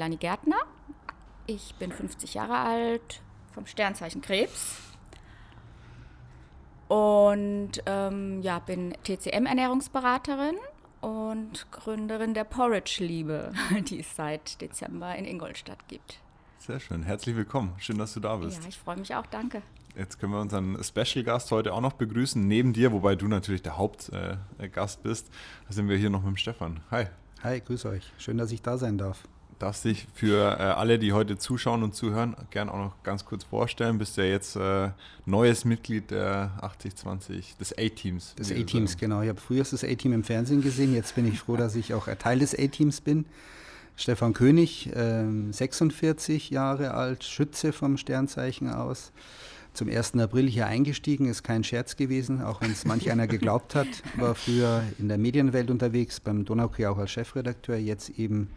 Melanie Gärtner. Ich bin 50 Jahre alt, vom Sternzeichen Krebs. Und ähm, ja, bin TCM-Ernährungsberaterin und Gründerin der Porridge-Liebe, die es seit Dezember in Ingolstadt gibt. Sehr schön. Herzlich willkommen. Schön, dass du da bist. Ja, ich freue mich auch. Danke. Jetzt können wir unseren Special Gast heute auch noch begrüßen, neben dir, wobei du natürlich der Hauptgast äh, bist. Da sind wir hier noch mit dem Stefan. Hi. Hi, grüß euch. Schön, dass ich da sein darf. Darfst dich für äh, alle, die heute zuschauen und zuhören, gerne auch noch ganz kurz vorstellen. Bist ja jetzt äh, neues Mitglied der 8020 des A-Teams. Des A-Teams, genau. Ich habe früher das A-Team im Fernsehen gesehen. Jetzt bin ich froh, dass ich auch Teil des A-Teams bin. Stefan König, äh, 46 Jahre alt, Schütze vom Sternzeichen aus zum 1. April hier eingestiegen, ist kein Scherz gewesen, auch wenn es manch einer geglaubt hat. War früher in der Medienwelt unterwegs, beim Donaukurier auch als Chefredakteur, jetzt eben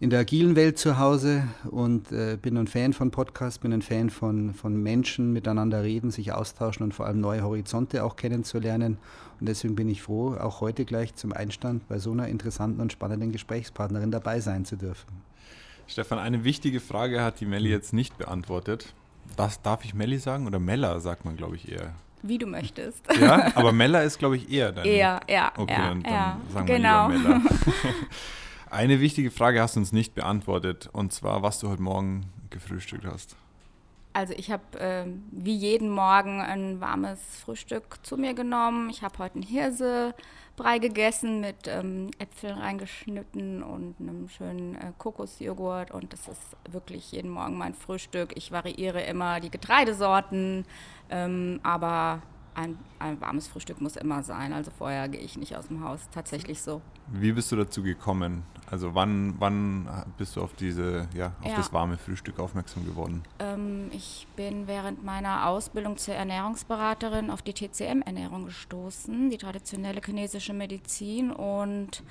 in der agilen Welt zu Hause und äh, bin ein Fan von Podcasts, bin ein Fan von, von Menschen miteinander reden, sich austauschen und vor allem neue Horizonte auch kennenzulernen. Und deswegen bin ich froh, auch heute gleich zum Einstand bei so einer interessanten und spannenden Gesprächspartnerin dabei sein zu dürfen. Stefan, eine wichtige Frage hat die Melli jetzt nicht beantwortet. Das darf ich Melli sagen oder Mella sagt man, glaube ich, eher. Wie du möchtest. Ja, aber Mella ist, glaube ich, eher dann. Eher, ja. Okay, ja, dann, dann ja, sagen genau. wir lieber Mella. Eine wichtige Frage hast du uns nicht beantwortet, und zwar, was du heute Morgen gefrühstückt hast. Also ich habe äh, wie jeden Morgen ein warmes Frühstück zu mir genommen. Ich habe heute einen Hirsebrei gegessen mit ähm, Äpfeln reingeschnitten und einem schönen äh, Kokosjoghurt. Und das ist wirklich jeden Morgen mein Frühstück. Ich variiere immer die Getreidesorten, ähm, aber ein, ein, warmes Frühstück muss immer sein. Also vorher gehe ich nicht aus dem Haus. Tatsächlich so. Wie bist du dazu gekommen? Also wann, wann bist du auf diese, ja, auf Ja. das warme Frühstück aufmerksam geworden? Ähm, ich bin während meiner Ausbildung zur Ernährungsberaterin auf die TCM-Ernährung gestoßen, die traditionelle chinesische Medizin. Und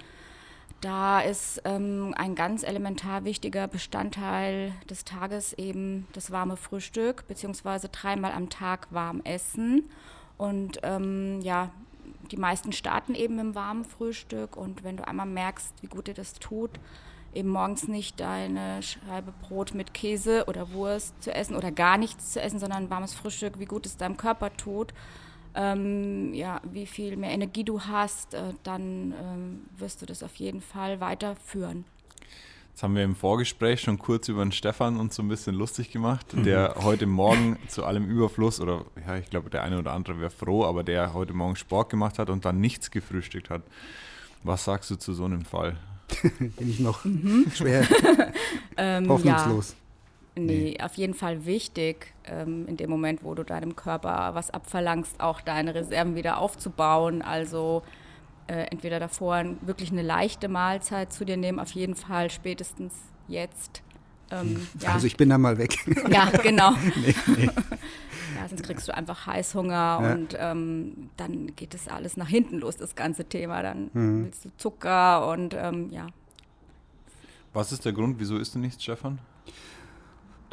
da ist ähm, ein ganz elementar wichtiger Bestandteil des Tages eben das warme Frühstück, beziehungsweise dreimal am Tag warm essen. Und ähm, ja, die meisten starten eben im warmen Frühstück. Und wenn du einmal merkst, wie gut dir das tut, eben morgens nicht deine Scheibe Brot mit Käse oder Wurst zu essen oder gar nichts zu essen, sondern ein warmes Frühstück, wie gut es deinem Körper tut, ähm, ja, wie viel mehr Energie du hast, äh, dann ähm, wirst du das auf jeden Fall weiterführen. Jetzt haben wir im Vorgespräch schon kurz über den Stefan uns so ein bisschen lustig gemacht, der heute Morgen zu allem Überfluss, oder ja, ich glaube, der eine oder andere wäre froh, aber der heute Morgen Sport gemacht hat und dann nichts gefrühstückt hat. Was sagst du zu so einem Fall? Bin ich noch schwer Ähm, hoffnungslos. Ja, nee, auf jeden Fall wichtig, ähm, in dem Moment, wo du deinem Körper was abverlangst, auch deine Reserven wieder aufzubauen. Also äh, entweder davor wirklich eine leichte Mahlzeit zu dir nehmen, auf jeden Fall spätestens jetzt. Ähm, ja. Also ich bin da mal weg. Ja, genau. nee, nee. Ja, sonst kriegst du einfach Heißhunger Ja. und ähm, dann geht es alles nach hinten los, das ganze Thema. Dann Mhm. willst du Zucker und ähm, ja. Was ist der Grund, wieso isst du nichts, Stefan?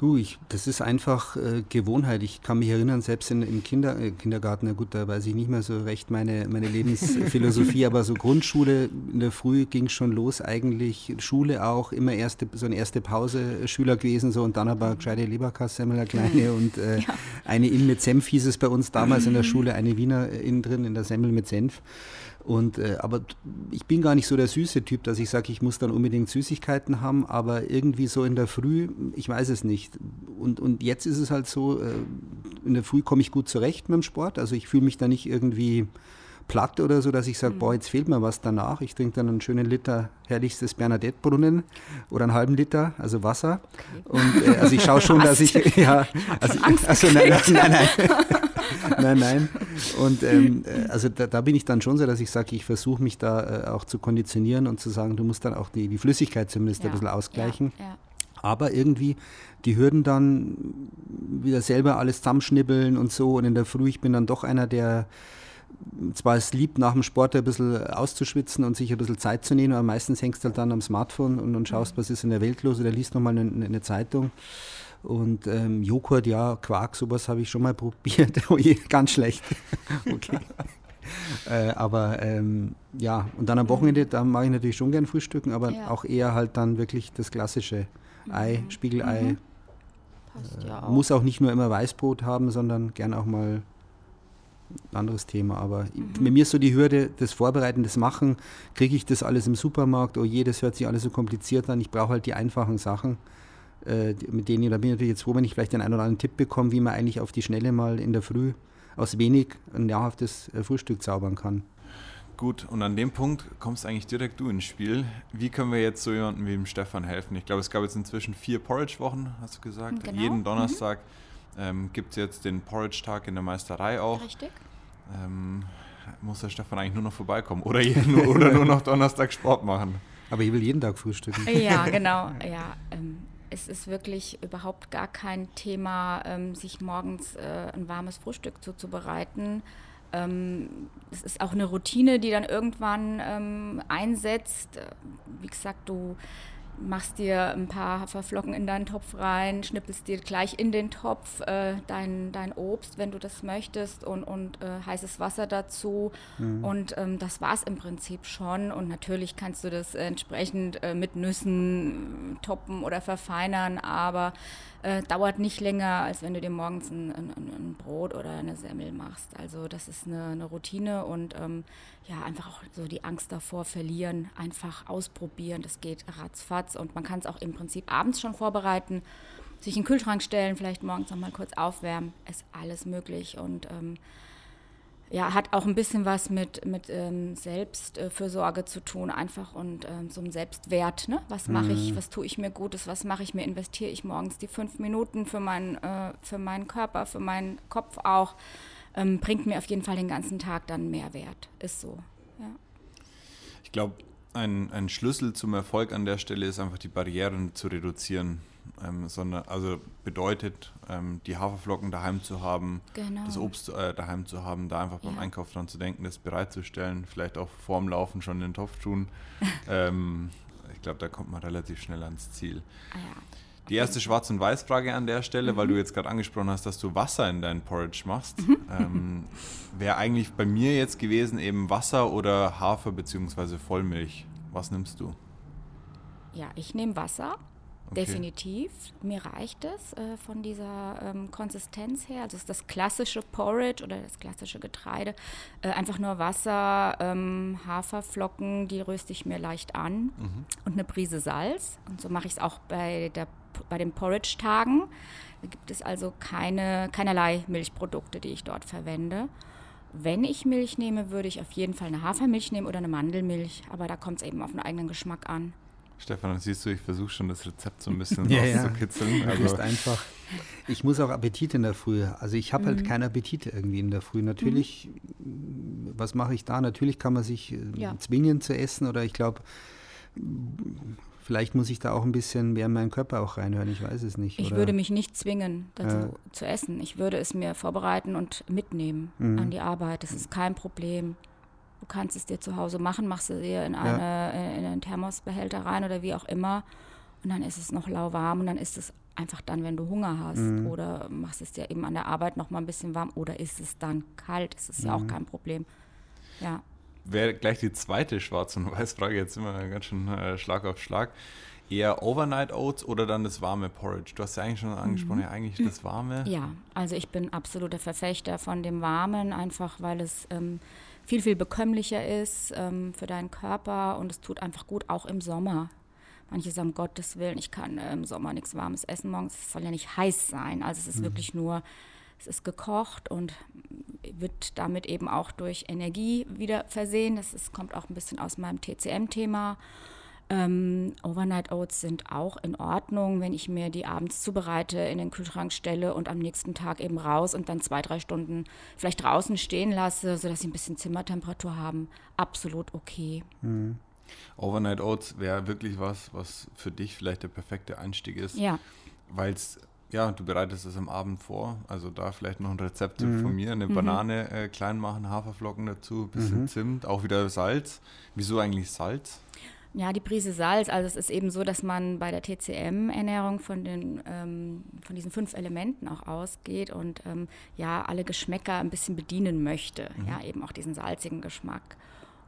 Du, ich, das ist einfach äh, Gewohnheit. Ich kann mich erinnern, selbst in, im Kinder, äh, Kindergarten, na gut, da weiß ich nicht mehr so recht meine, meine Lebensphilosophie, aber so Grundschule in der Früh ging schon los, eigentlich Schule auch, immer erste, so eine erste Pause äh, Schüler gewesen, so und dann aber gescheite Leberkassemmel, eine kleine und äh, eine Inn mit Senf hieß es bei uns damals in der Schule, eine Wiener innen drin in der Semmel mit Senf. Und, äh, aber ich bin gar nicht so der süße Typ, dass ich sage, ich muss dann unbedingt Süßigkeiten haben, aber irgendwie so in der Früh, ich weiß es nicht. Und, und jetzt ist es halt so, äh, in der Früh komme ich gut zurecht mit dem Sport. Also ich fühle mich da nicht irgendwie platt oder so, dass ich sage, boah, jetzt fehlt mir was danach. Ich trinke dann einen schönen Liter herrlichstes Bernadette-Brunnen oder einen halben Liter, also Wasser. Und äh, also ich schaue schon, dass ich, ja, also, also nein, nein, nein, nein. nein, nein. Und ähm, äh, also da, da bin ich dann schon so, dass ich sage, ich versuche mich da äh, auch zu konditionieren und zu sagen, du musst dann auch die, die Flüssigkeit zumindest ein bisschen ausgleichen. Ja, ja. Aber irgendwie die Hürden dann wieder selber alles zusammenschnibbeln und so. Und in der Früh, ich bin dann doch einer, der zwar es liebt, nach dem Sport ein bisschen auszuschwitzen und sich ein bisschen Zeit zu nehmen, aber meistens hängst du halt dann am Smartphone und, und schaust, was ist in der Welt los oder liest nochmal eine, eine Zeitung. Und ähm, Joghurt, ja, Quark, sowas habe ich schon mal probiert. oh je, ganz schlecht. okay. äh, aber ähm, ja, und dann am Wochenende, da mache ich natürlich schon gern Frühstücken, aber Ja. auch eher halt dann wirklich das klassische Ei, Mhm. Spiegelei. Mhm. Passt ja auch. Muss auch nicht nur immer Weißbrot haben, sondern gern auch mal ein anderes Thema. Aber Mhm. bei mir ist so die Hürde, das Vorbereiten, das Machen, kriege ich das alles im Supermarkt, oh je, das hört sich alles so kompliziert an. Ich brauche halt die einfachen Sachen, äh, mit denen, da bin ich natürlich jetzt froh, wenn ich vielleicht den einen oder anderen Tipp bekomme, wie man eigentlich auf die Schnelle mal in der Früh aus wenig ein nahrhaftes äh, Frühstück zaubern kann. Gut, und an dem Punkt kommst eigentlich direkt du ins Spiel. Wie können wir jetzt so jemandem wie dem Stefan helfen? Ich glaube, es gab jetzt inzwischen vier Porridge-Wochen, hast du gesagt. Genau. Jeden Mhm. Donnerstag ähm, gibt es jetzt den Porridge-Tag in der Meisterei auch. Richtig. Ähm, muss der Stefan eigentlich nur noch vorbeikommen oder, jeden, oder nur noch Donnerstag Sport machen? Aber ich will jeden Tag frühstücken. Ja, genau. Ja, ähm, es ist wirklich überhaupt gar kein Thema, ähm, sich morgens äh, ein warmes Frühstück zuzubereiten. Ähm, es ist auch eine Routine, die dann irgendwann ähm, einsetzt. Äh, Wie gesagt, du machst dir ein paar Haferflocken in deinen Topf rein, schnippelst dir gleich in den Topf äh, dein, dein Obst, wenn du das möchtest, und, und äh, heißes Wasser dazu. Und ähm, das war es im Prinzip schon. Und natürlich kannst du das entsprechend äh, mit Nüssen toppen oder verfeinern, aber äh, dauert nicht länger, als wenn du dir morgens ein, ein, ein Brot oder eine Semmel machst. Also das ist eine, eine Routine und ähm, ja, einfach auch so die Angst davor verlieren, einfach ausprobieren. Das geht ratzfatz und man kann es auch im Prinzip abends schon vorbereiten, sich in den Kühlschrank stellen, vielleicht morgens noch mal kurz aufwärmen. Ist alles möglich und ähm, ja, hat auch ein bisschen was mit, mit ähm, Selbstfürsorge zu tun, einfach und ähm, so einem Selbstwert. Ne? Was mache ich, was tue ich mir Gutes, was mache ich mir, investiere ich morgens die fünf Minuten für, mein, äh, für meinen Körper, für meinen Kopf auch, ähm, bringt mir auf jeden Fall den ganzen Tag dann Mehrwert. Ist so. Ja. Ich glaube, ein, ein Schlüssel zum Erfolg an der Stelle ist einfach die Barrieren zu reduzieren. Ähm, sondern, also bedeutet, ähm, die Haferflocken daheim zu haben, Genau. das Obst äh, daheim zu haben, da einfach beim Ja. Einkauf dran zu denken, das bereitzustellen, vielleicht auch vorm Laufen schon in den Topf tun. ähm, ich glaube, da kommt man relativ schnell ans Ziel. Ah, ja. Die erste Schwarz- und Weiß-Frage an der Stelle, weil Mhm. du jetzt gerade angesprochen hast, dass du Wasser in deinen Porridge machst, ähm, wäre eigentlich bei mir jetzt gewesen eben Wasser oder Hafer bzw. Vollmilch. Was nimmst du? ja, ich nehme Wasser. Okay. Definitiv. Mir reicht es äh, von dieser ähm, Konsistenz her. Also es ist das klassische Porridge oder das klassische Getreide. Äh, einfach nur Wasser, ähm, Haferflocken, die röste ich mir leicht an und eine Prise Salz. Und so mache ich es auch bei, der, bei den Porridge-Tagen. Da gibt es also keine, keinerlei Milchprodukte, die ich dort verwende. Wenn ich Milch nehme, würde ich auf jeden Fall eine Hafermilch nehmen oder eine Mandelmilch. Aber da kommt es eben auf den eigenen Geschmack an. Stefan, siehst du, ich versuche schon das Rezept so ein bisschen Ja, ja. rauszukitzeln. Du Also, einfach. Ich muss auch Appetit in der Früh. Also ich habe Mhm. halt keinen Appetit irgendwie in der Früh. Natürlich, was mache ich da? Natürlich kann man sich äh, Ja. zwingen zu essen oder ich glaube, vielleicht muss ich da auch ein bisschen mehr in meinen Körper auch reinhören. Ich weiß es nicht. Ich oder? würde mich nicht zwingen, dazu Ja. zu essen. Ich würde es mir vorbereiten und mitnehmen Mhm. an die Arbeit. Das ist kein Problem. Du kannst es dir zu Hause machen, machst es dir in, eine, äh, in einen Thermosbehälter rein oder wie auch immer. Und dann ist es noch lauwarm und dann ist es einfach dann, wenn du Hunger hast. Mhm. Oder machst es dir eben an der Arbeit noch mal ein bisschen warm. Oder ist es dann kalt? Das ist ja Mhm. auch kein Problem. Ja. Wäre gleich die zweite Schwarz- und Weiß-Frage, jetzt wir ganz schön äh, Schlag auf Schlag. Eher Overnight Oats oder dann das warme Porridge? Du hast ja eigentlich schon angesprochen, ja eigentlich das warme. Mhm. Ja, also ich bin absoluter Verfechter von dem Warmen, einfach weil es ähm, viel, viel bekömmlicher ist ähm, für deinen Körper und es tut einfach gut, auch im Sommer. Manche sagen, um Gottes Willen, ich kann äh, im Sommer nichts Warmes essen morgens. Es soll ja nicht heiß sein. Also es ist wirklich nur, es ist gekocht und wird damit eben auch durch Energie wieder versehen. Das ist, kommt auch ein bisschen aus meinem TCM-Thema. Ähm, Overnight Oats sind auch in Ordnung, wenn ich mir die abends zubereite, in den Kühlschrank stelle und am nächsten Tag eben raus und dann zwei, drei Stunden vielleicht draußen stehen lasse, sodass sie ein bisschen Zimmertemperatur haben. Absolut okay. Overnight Oats wäre wirklich was, was für dich vielleicht der perfekte Einstieg ist. Ja, Weil es, ja, du bereitest es am Abend vor. Also da vielleicht noch ein Rezept Mhm. von mir. Eine Banane äh, klein machen, Haferflocken dazu, bisschen Mhm. Zimt, auch wieder Salz. Wieso eigentlich Salz? Ja, die Prise Salz. Also es ist eben so, dass man bei der TCM-Ernährung von, den, ähm, von diesen fünf Elementen auch ausgeht und ähm, ja, alle Geschmäcker ein bisschen bedienen möchte. Ja, eben auch diesen salzigen Geschmack.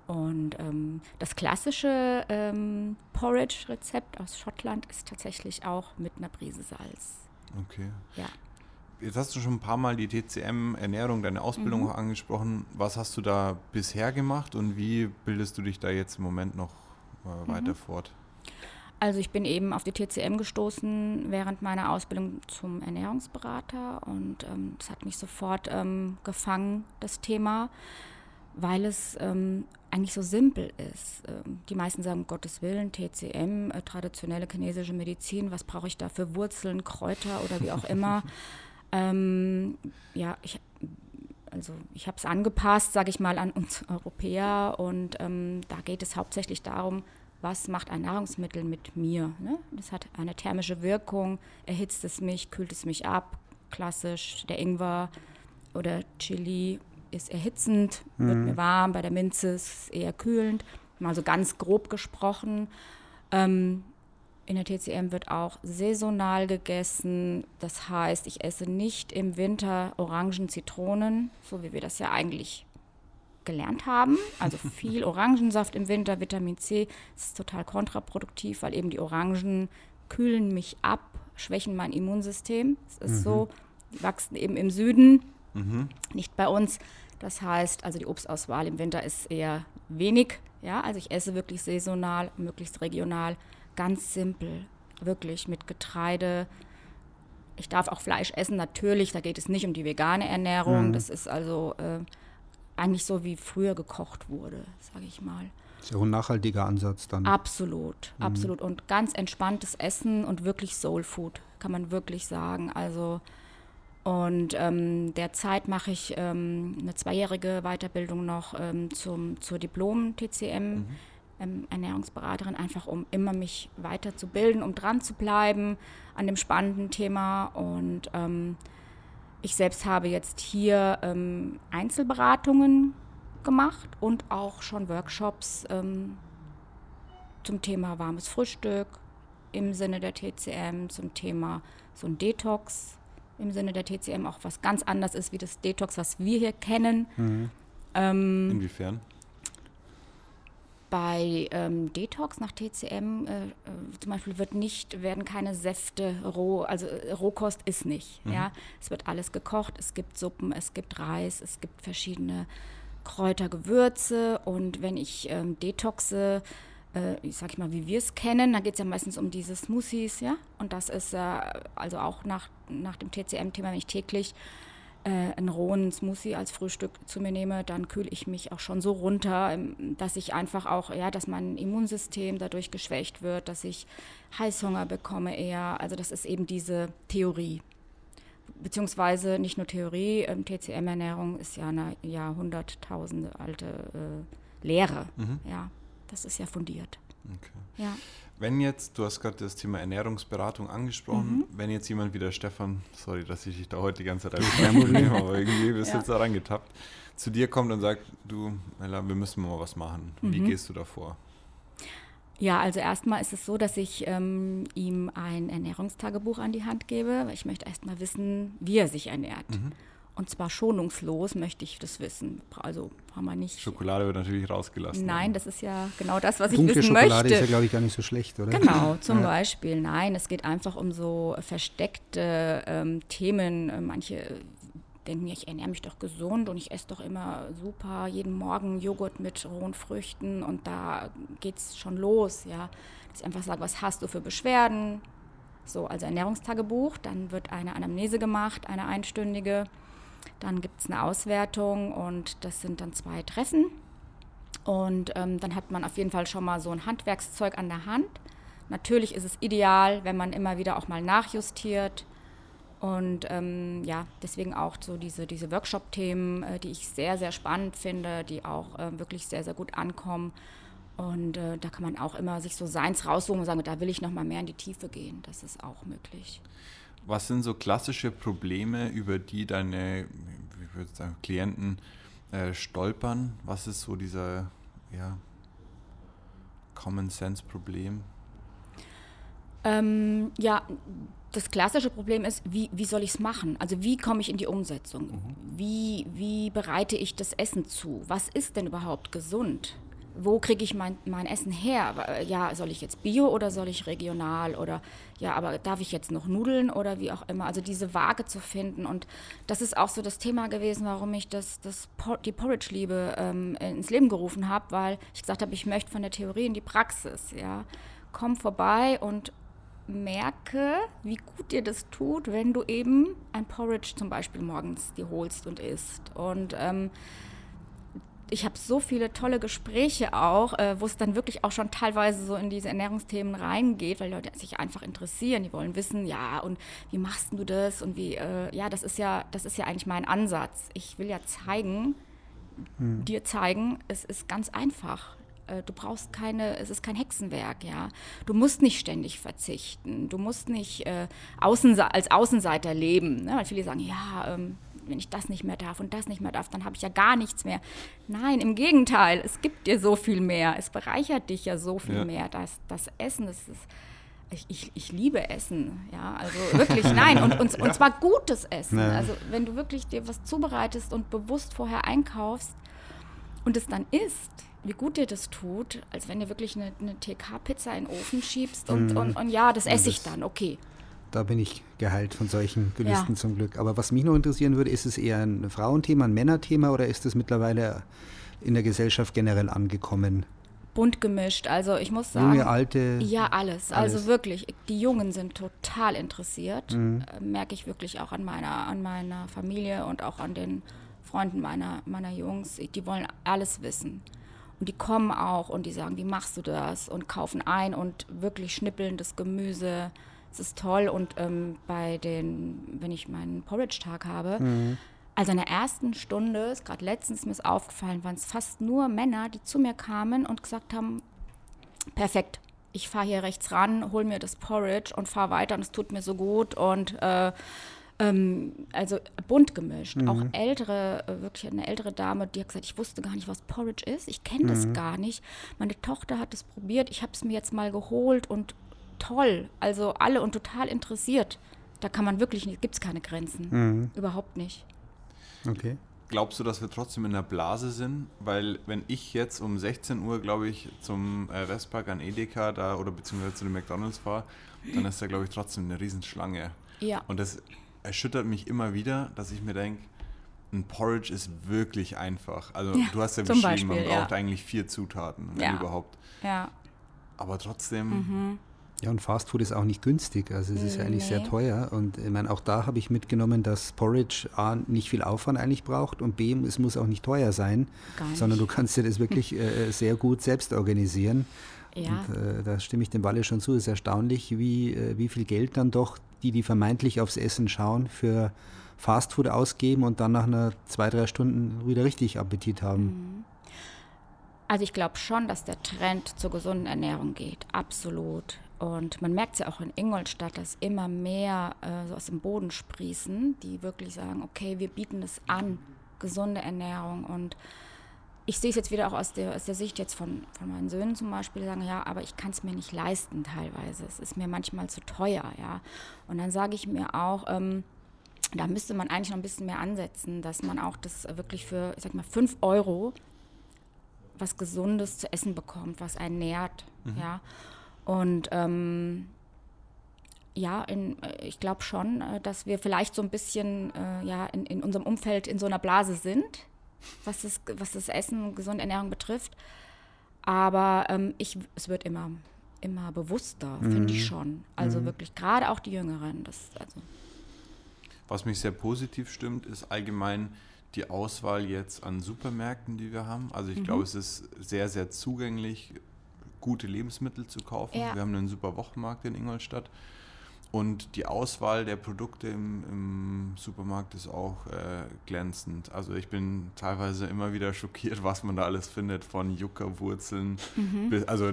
Und ähm, das klassische ähm, Porridge-Rezept aus Schottland ist tatsächlich auch mit einer Prise Salz. Okay. Ja. Jetzt hast du schon ein paar Mal die TCM-Ernährung, deine Ausbildung mhm. angesprochen. Was hast du da bisher gemacht und wie bildest du dich da jetzt im Moment noch äh, weiter mhm. fort? Also ich bin eben auf die TCM gestoßen während meiner Ausbildung zum Ernährungsberater und ähm, das hat mich sofort ähm, gefangen, das Thema, weil es ähm, eigentlich so simpel ist. Ähm, die meisten sagen, um Gottes Willen, TCM, äh, traditionelle chinesische Medizin, was brauche ich da für Wurzeln, Kräuter oder wie auch immer. Ähm, ja, ich, also ich habe es angepasst, sage ich mal, an uns Europäer und ähm, da geht es hauptsächlich darum, was macht ein Nahrungsmittel mit mir. Ne? Das hat eine thermische Wirkung, erhitzt es mich, kühlt es mich ab, klassisch der Ingwer oder Chili ist erhitzend, mhm. wird mir warm, bei der Minze ist es eher kühlend, mal so ganz grob gesprochen. Ähm, in der TCM wird auch saisonal gegessen. Das heißt, ich esse nicht im Winter Orangen, Zitronen, so wie wir das ja eigentlich gelernt haben. Also viel Orangensaft im Winter, Vitamin C. Das ist total kontraproduktiv, weil eben die Orangen kühlen mich ab, schwächen mein Immunsystem. Es ist mhm. so, die wachsen eben im Süden, mhm. nicht bei uns. Das heißt, also die Obstauswahl im Winter ist eher wenig. Ja, also ich esse wirklich saisonal, möglichst regional ganz simpel, wirklich mit Getreide. Ich darf auch Fleisch essen, natürlich, da geht es nicht um die vegane Ernährung. Mhm. Das ist also äh, eigentlich so, wie früher gekocht wurde, sage ich mal. Das ist ja auch ein nachhaltiger Ansatz dann. Absolut, mhm. absolut. Und ganz entspanntes Essen und wirklich Soul Food, kann man wirklich sagen. Also und ähm, derzeit mache ich ähm, eine zweijährige Weiterbildung noch ähm, zum, zur Diplom-TCM. Mhm ähm, Ernährungsberaterin, einfach um immer mich weiterzubilden, um dran zu bleiben an dem spannenden Thema. Und ähm, ich selbst habe jetzt hier ähm, Einzelberatungen gemacht und auch schon Workshops zum Thema warmes Frühstück im Sinne der TCM, zum Thema so ein Detox im Sinne der TCM, auch was ganz anders ist wie das Detox, was wir hier kennen. Mhm. Ähm, Inwiefern? Bei ähm, Detox nach TCM äh, äh, zum Beispiel wird nicht, werden keine Säfte roh, also äh, Rohkost ist nicht. Mhm. Ja? Es wird alles gekocht, es gibt Suppen, es gibt Reis, es gibt verschiedene Kräuter, Gewürze und wenn ich ähm, detoxe, äh, ich sag ich mal, wie wir es kennen, dann geht es ja meistens um diese Smoothies, ja. Und das ist äh, also auch nach, nach dem TCM-Thema, wenn ich täglich äh, einen rohen Smoothie als Frühstück zu mir nehme, dann kühle ich mich auch schon so runter, ähm, dass ich einfach auch, ja, dass mein Immunsystem dadurch geschwächt wird, dass ich Heißhunger bekomme eher. Also das ist eben diese Theorie. Beziehungsweise nicht nur Theorie, ähm, TCM-Ernährung ist ja eine Jahrhunderttausende alte äh, Lehre. Mhm. Ja, das ist ja fundiert. Okay. Ja. Wenn jetzt, du hast gerade das Thema Ernährungsberatung angesprochen, mhm. wenn jetzt jemand wie der Stefan, sorry, dass ich dich da heute die ganze Zeit nehme, aber irgendwie bist du ja. jetzt da reingetappt, zu dir kommt und sagt, du, Ella, wir müssen mal was machen. Mhm. Wie gehst du da vor? Ja, also erstmal ist es so, dass ich ähm, ihm ein Ernährungstagebuch an die Hand gebe, weil ich möchte erstmal wissen, wie er sich ernährt. Mhm. Und zwar schonungslos möchte ich das wissen. Also haben wir nicht. Schokolade wird natürlich rausgelassen. Nein, das ist ja genau das, was Dunkle ich wissen Schokolade möchte. ist ja, glaube ich, gar nicht so schlecht, oder? Genau, zum ja. Beispiel. Nein, es geht einfach um so versteckte ähm, Themen. Äh, manche denken ich ernähre mich doch gesund und ich esse doch immer super jeden Morgen Joghurt mit rohen Früchten und da geht es schon los, ja. Dass ich einfach sage, was hast du für Beschwerden? So, also Ernährungstagebuch, dann wird eine Anamnese gemacht, eine einstündige dann gibt es eine Auswertung und das sind dann zwei Treffen. Und ähm, dann hat man auf jeden Fall schon mal so ein Handwerkszeug an der Hand. Natürlich ist es ideal, wenn man immer wieder auch mal nachjustiert. Und ähm, ja, deswegen auch so diese, diese Workshop-Themen, äh, die ich sehr, sehr spannend finde, die auch äh, wirklich sehr, sehr gut ankommen. Und äh, da kann man auch immer sich so seins raussuchen und sagen, da will ich noch mal mehr in die Tiefe gehen. Das ist auch möglich. Was sind so klassische Probleme, über die deine wie würde ich sagen, Klienten äh, stolpern? Was ist so dieser ja, Common Sense Problem? Ähm, ja, das klassische Problem ist, wie, wie soll ich es machen? Also wie komme ich in die Umsetzung? Mhm. Wie, wie bereite ich das Essen zu? Was ist denn überhaupt gesund? Wo kriege ich mein, mein Essen her? Ja, soll ich jetzt Bio oder soll ich regional? Oder ja, aber darf ich jetzt noch Nudeln oder wie auch immer? Also diese Waage zu finden. Und das ist auch so das Thema gewesen, warum ich das, das die Porridge-Liebe ähm, ins Leben gerufen habe, weil ich gesagt habe, ich möchte von der Theorie in die Praxis. Ja, komm vorbei und merke, wie gut dir das tut, wenn du eben ein Porridge zum Beispiel morgens dir holst und isst. Und ähm, ich habe so viele tolle Gespräche auch, äh, wo es dann wirklich auch schon teilweise so in diese Ernährungsthemen reingeht, weil Leute sich einfach interessieren. Die wollen wissen, ja, und wie machst du das? Und wie, äh, ja, das ist ja, das ist ja eigentlich mein Ansatz. Ich will ja zeigen, hm. dir zeigen, es ist ganz einfach. Äh, du brauchst keine, es ist kein Hexenwerk, ja. Du musst nicht ständig verzichten. Du musst nicht äh, Außense als Außenseiter leben. Ne? Weil viele sagen, ja, ähm, wenn ich das nicht mehr darf und das nicht mehr darf, dann habe ich ja gar nichts mehr. Nein, im Gegenteil, es gibt dir so viel mehr. Es bereichert dich ja so viel ja. mehr. Das, das Essen, das ist. Ich, ich, ich, liebe Essen, ja, also wirklich, nein, und, und, ja. und zwar gutes Essen. Ja. Also wenn du wirklich dir was zubereitest und bewusst vorher einkaufst und es dann isst, wie gut dir das tut, als wenn du wirklich eine, eine TK-Pizza in den Ofen schiebst und, mm. und, und, ja, das esse ich dann, okay da bin ich geheilt von solchen Gelüsten ja. zum Glück. Aber was mich noch interessieren würde, ist es eher ein Frauenthema, ein Männerthema oder ist es mittlerweile in der Gesellschaft generell angekommen? Bunt gemischt. Also ich muss sagen. Junge, alte. Ja, alles. alles. Also wirklich, die Jungen sind total interessiert. Mhm. Äh, merke ich wirklich auch an meiner, an meiner Familie und auch an den Freunden meiner, meiner Jungs. Die wollen alles wissen. Und die kommen auch und die sagen, wie machst du das? Und kaufen ein und wirklich schnippeln das Gemüse es ist toll. Und ähm, bei den, wenn ich meinen Porridge-Tag habe, mhm. also in der ersten Stunde, ist gerade letztens mir ist aufgefallen, waren es fast nur Männer, die zu mir kamen und gesagt haben, perfekt, ich fahre hier rechts ran, hol mir das Porridge und fahre weiter und es tut mir so gut und äh, ähm, also bunt gemischt. Mhm. Auch ältere, äh, wirklich eine ältere Dame, die hat gesagt, ich wusste gar nicht, was Porridge ist. Ich kenne mhm. das gar nicht. Meine Tochter hat es probiert. Ich habe es mir jetzt mal geholt und toll. Also alle und total interessiert. Da kann man wirklich nicht, gibt es keine Grenzen. Mhm. Überhaupt nicht. Okay. Glaubst du, dass wir trotzdem in der Blase sind? Weil wenn ich jetzt um 16 Uhr, glaube ich, zum äh, Westpark an Edeka da oder beziehungsweise zu den McDonalds fahre, dann ist da, glaube ich, trotzdem eine Riesenschlange. Ja. Und das erschüttert mich immer wieder, dass ich mir denke, ein Porridge ist wirklich einfach. Also ja, du hast ja beschrieben, Beispiel, man braucht ja. eigentlich vier Zutaten, wenn ja. überhaupt. Ja. Aber trotzdem mhm. Ja, und Fastfood ist auch nicht günstig. Also es ist nee. eigentlich sehr teuer. Und ich meine, auch da habe ich mitgenommen, dass Porridge A nicht viel Aufwand eigentlich braucht und B, es muss auch nicht teuer sein, nicht. sondern du kannst dir das wirklich äh, sehr gut selbst organisieren. Ja. Und äh, da stimme ich dem Walle schon zu. Es ist erstaunlich, wie, äh, wie viel Geld dann doch die, die vermeintlich aufs Essen schauen, für Fastfood ausgeben und dann nach einer zwei, drei Stunden wieder richtig Appetit haben. Mhm. Also ich glaube schon, dass der Trend zur gesunden Ernährung geht. Absolut. Und man merkt es ja auch in Ingolstadt, dass immer mehr äh, so aus dem Boden sprießen, die wirklich sagen, okay, wir bieten es an, gesunde Ernährung. Und ich sehe es jetzt wieder auch aus der, aus der Sicht jetzt von, von meinen Söhnen zum Beispiel, die sagen, ja, aber ich kann es mir nicht leisten teilweise. Es ist mir manchmal zu teuer, ja. Und dann sage ich mir auch, ähm, da müsste man eigentlich noch ein bisschen mehr ansetzen, dass man auch das wirklich für, ich sag mal, 5 Euro was Gesundes zu essen bekommt, was einen nährt, mhm. ja. Und ähm, ja, in, äh, ich glaube schon, äh, dass wir vielleicht so ein bisschen äh, ja, in, in unserem Umfeld in so einer Blase sind, was das, was das Essen, gesunde Ernährung betrifft. Aber ähm, ich, es wird immer, immer bewusster, mhm. finde ich schon. Also mhm. wirklich, gerade auch die Jüngeren. Das, also. Was mich sehr positiv stimmt, ist allgemein die Auswahl jetzt an Supermärkten, die wir haben. Also ich mhm. glaube, es ist sehr, sehr zugänglich gute Lebensmittel zu kaufen. Ja. Wir haben einen super Wochenmarkt in Ingolstadt. Und die Auswahl der Produkte im, im Supermarkt ist auch äh, glänzend. Also ich bin teilweise immer wieder schockiert, was man da alles findet, von Juckerwurzeln mhm. bis, also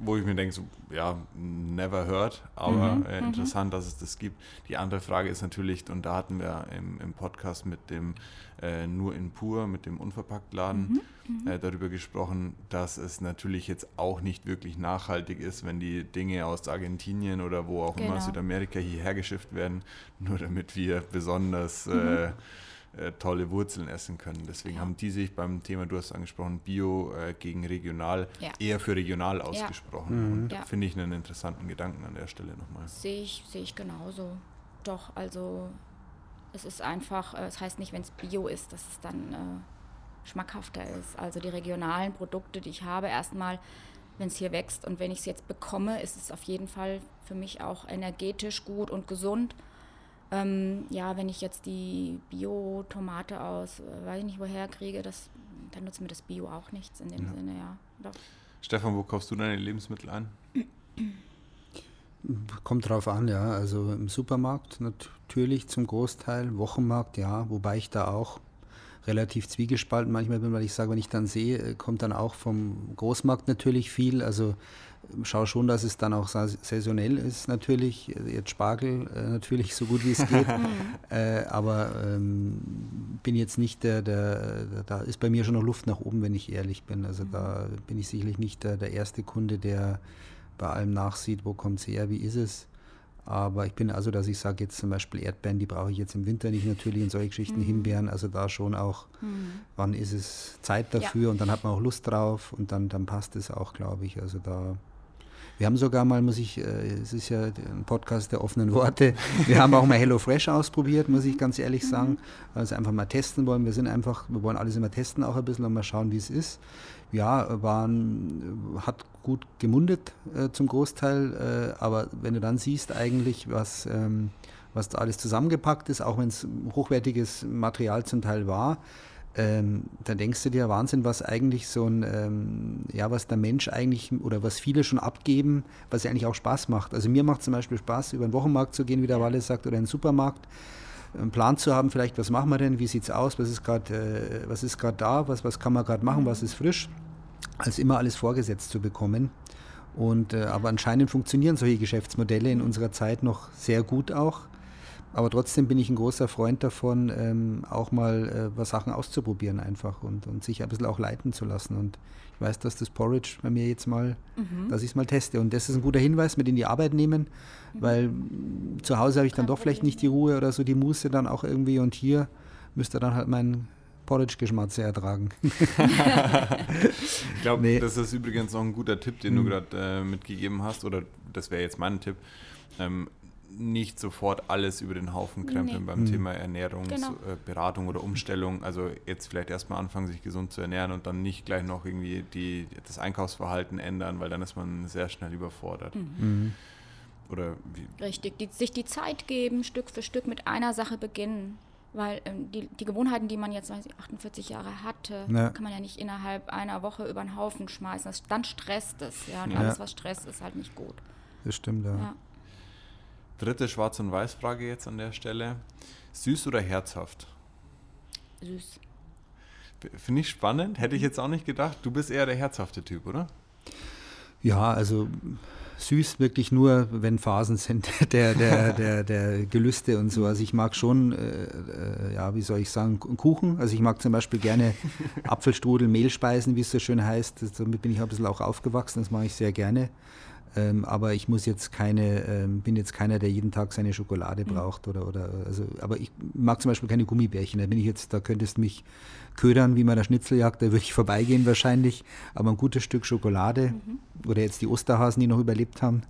wo ich mir denke, so, ja, never heard, aber mhm, äh, mhm. interessant, dass es das gibt. Die andere Frage ist natürlich, und da hatten wir im, im Podcast mit dem äh, Nur in Pur, mit dem Unverpacktladen mhm, mhm, äh, darüber gesprochen, dass es natürlich jetzt auch nicht wirklich nachhaltig ist, wenn die Dinge aus Argentinien oder wo auch genau. immer Südamerika hierher geschifft werden, nur damit wir besonders mhm. Äh, tolle Wurzeln essen können. Deswegen ja. haben die sich beim Thema, du hast angesprochen, Bio äh, gegen regional, ja. eher für regional ausgesprochen. Ja. Mhm. Und ja. finde ich einen interessanten Gedanken an der Stelle nochmal. Sehe ich, sehe ich genauso. Doch, also es ist einfach, äh, es das heißt nicht, wenn es Bio ist, dass es dann äh, schmackhafter ist. Also die regionalen Produkte, die ich habe, erstmal, wenn es hier wächst und wenn ich es jetzt bekomme, ist es auf jeden Fall für mich auch energetisch gut und gesund. Ähm, ja, wenn ich jetzt die Bio-Tomate aus, äh, weiß ich nicht woher kriege, das, dann nutzt mir das Bio auch nichts in dem ja. Sinne, ja. Doch. Stefan, wo kaufst du deine Lebensmittel ein? Kommt drauf an, ja. Also im Supermarkt natürlich zum Großteil, Wochenmarkt, ja, wobei ich da auch relativ zwiegespalten manchmal bin, weil ich sage, wenn ich dann sehe, äh, kommt dann auch vom Großmarkt natürlich viel. Also schaue schon, dass es dann auch saisonell ist natürlich. Jetzt Spargel äh, natürlich so gut wie es geht. äh, aber ähm, bin jetzt nicht der, der, da ist bei mir schon noch Luft nach oben, wenn ich ehrlich bin. Also da bin ich sicherlich nicht der, der erste Kunde, der bei allem nachsieht, wo kommt es her, wie ist es. Aber ich bin also, dass ich sage, jetzt zum Beispiel Erdbeeren, die brauche ich jetzt im Winter nicht natürlich und solche Geschichten, mhm. Himbeeren, also da schon auch, mhm. wann ist es Zeit dafür ja. und dann hat man auch Lust drauf und dann, dann passt es auch, glaube ich. Also da wir haben sogar mal, muss ich, äh, es ist ja ein Podcast der offenen Worte, wir haben auch mal HelloFresh ausprobiert, muss ich ganz ehrlich sagen, weil wir es einfach mal testen wollen. Wir sind einfach, wir wollen alles immer testen auch ein bisschen und mal schauen, wie es ist. Ja, waren, hat gut gemundet äh, zum Großteil, äh, aber wenn du dann siehst eigentlich, was, ähm, was da alles zusammengepackt ist, auch wenn es hochwertiges Material zum Teil war, ähm, da denkst du dir Wahnsinn, was eigentlich so ein, ähm, ja, was der Mensch eigentlich oder was viele schon abgeben, was eigentlich auch Spaß macht. Also mir macht zum Beispiel Spaß, über den Wochenmarkt zu gehen, wie der Walle sagt, oder in den Supermarkt, einen Plan zu haben, vielleicht, was machen wir denn, wie sieht es aus, was ist gerade äh, was ist gerade da, was, was kann man gerade machen, was ist frisch, als immer alles vorgesetzt zu bekommen. Und, äh, aber anscheinend funktionieren solche Geschäftsmodelle in unserer Zeit noch sehr gut auch. Aber trotzdem bin ich ein großer Freund davon, ähm, auch mal äh, was Sachen auszuprobieren einfach und, und sich ein bisschen auch leiten zu lassen. Und ich weiß, dass das Porridge bei mir jetzt mal, mhm. dass ich es mal teste. Und das ist ein guter Hinweis, mit in die Arbeit nehmen, mhm. weil zu Hause habe ich dann doch vielleicht nicht die Ruhe oder so die Muße dann auch irgendwie und hier müsste dann halt mein Porridge-Geschmatze ertragen. ich glaube, nee. das ist übrigens noch ein guter Tipp, den mhm. du gerade äh, mitgegeben hast, oder das wäre jetzt mein Tipp. Ähm, nicht sofort alles über den Haufen krempeln nee. beim mhm. Thema Ernährungsberatung genau. äh, oder Umstellung. Also jetzt vielleicht erstmal anfangen, sich gesund zu ernähren und dann nicht gleich noch irgendwie die, das Einkaufsverhalten ändern, weil dann ist man sehr schnell überfordert. Mhm. Mhm. Oder wie? Richtig, die, sich die Zeit geben, Stück für Stück mit einer Sache beginnen. Weil ähm, die, die Gewohnheiten, die man jetzt weiß ich, 48 Jahre hatte, ja. kann man ja nicht innerhalb einer Woche über den Haufen schmeißen. Das, dann stresst es. Ja? Und ja. alles, was stresst, ist halt nicht gut. Das stimmt, ja. ja. Dritte Schwarz- und Weiß-Frage jetzt an der Stelle. Süß oder herzhaft? Süß. Finde ich spannend. Hätte ich jetzt auch nicht gedacht. Du bist eher der herzhafte Typ, oder? Ja, also süß wirklich nur, wenn Phasen sind der, der, der, der Gelüste und so. Also ich mag schon, äh, äh, ja, wie soll ich sagen, Kuchen. Also ich mag zum Beispiel gerne Apfelstrudel, Mehlspeisen, wie es so schön heißt. Damit bin ich ein bisschen auch aufgewachsen, das mache ich sehr gerne. Ähm, aber ich muss jetzt keine, ähm, bin jetzt keiner, der jeden Tag seine Schokolade mhm. braucht oder, oder also, aber ich mag zum Beispiel keine Gummibärchen. Da bin ich jetzt, da könntest du mich ködern wie bei der Schnitzeljagd, da würde ich vorbeigehen wahrscheinlich. Aber ein gutes Stück Schokolade mhm. oder jetzt die Osterhasen, die noch überlebt haben,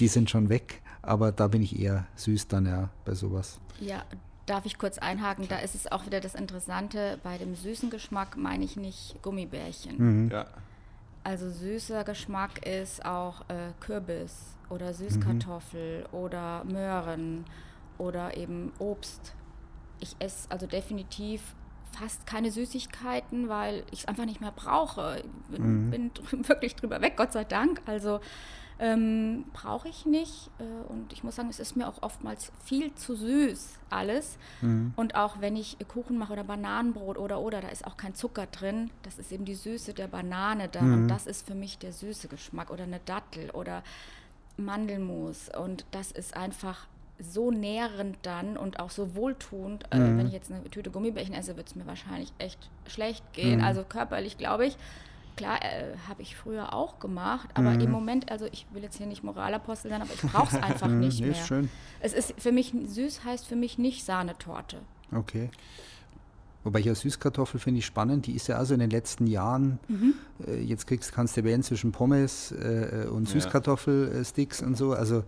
die sind schon weg. Aber da bin ich eher süß dann ja bei sowas. Ja, darf ich kurz einhaken? Da ist es auch wieder das Interessante, bei dem süßen Geschmack meine ich nicht Gummibärchen. Mhm. Ja. Also süßer Geschmack ist auch äh, Kürbis oder Süßkartoffel mhm. oder Möhren oder eben Obst. Ich esse also definitiv fast keine Süßigkeiten, weil ich es einfach nicht mehr brauche. Ich bin, mhm. bin wirklich drüber weg, Gott sei Dank. Also ähm, brauche ich nicht. Äh, und ich muss sagen, es ist mir auch oftmals viel zu süß alles. Mhm. Und auch wenn ich Kuchen mache oder Bananenbrot oder oder, da ist auch kein Zucker drin. Das ist eben die Süße der Banane da. Mhm. Und das ist für mich der süße Geschmack. Oder eine Dattel oder Mandelmus. Und das ist einfach so nährend dann und auch so wohltuend. Äh, mhm. Äh, wenn ich jetzt eine Tüte Gummibärchen esse, wird es mir wahrscheinlich echt schlecht gehen. Mhm. Also körperlich, glaube ich. Klar, äh, habe ich früher auch gemacht, aber mhm. im Moment, also ich will jetzt hier nicht Moralapostel sein, aber ich brauche es einfach mhm, nicht mehr. Ist schön. Es ist für mich, süß heißt für mich nicht Sahnetorte. Okay. Wobei ich ja Süßkartoffel finde ich spannend. Die ist ja also in den letzten Jahren, mhm. äh, jetzt kriegst, kannst du wählen zwischen Pommes äh, und Süßkartoffelsticks ja. und so. Also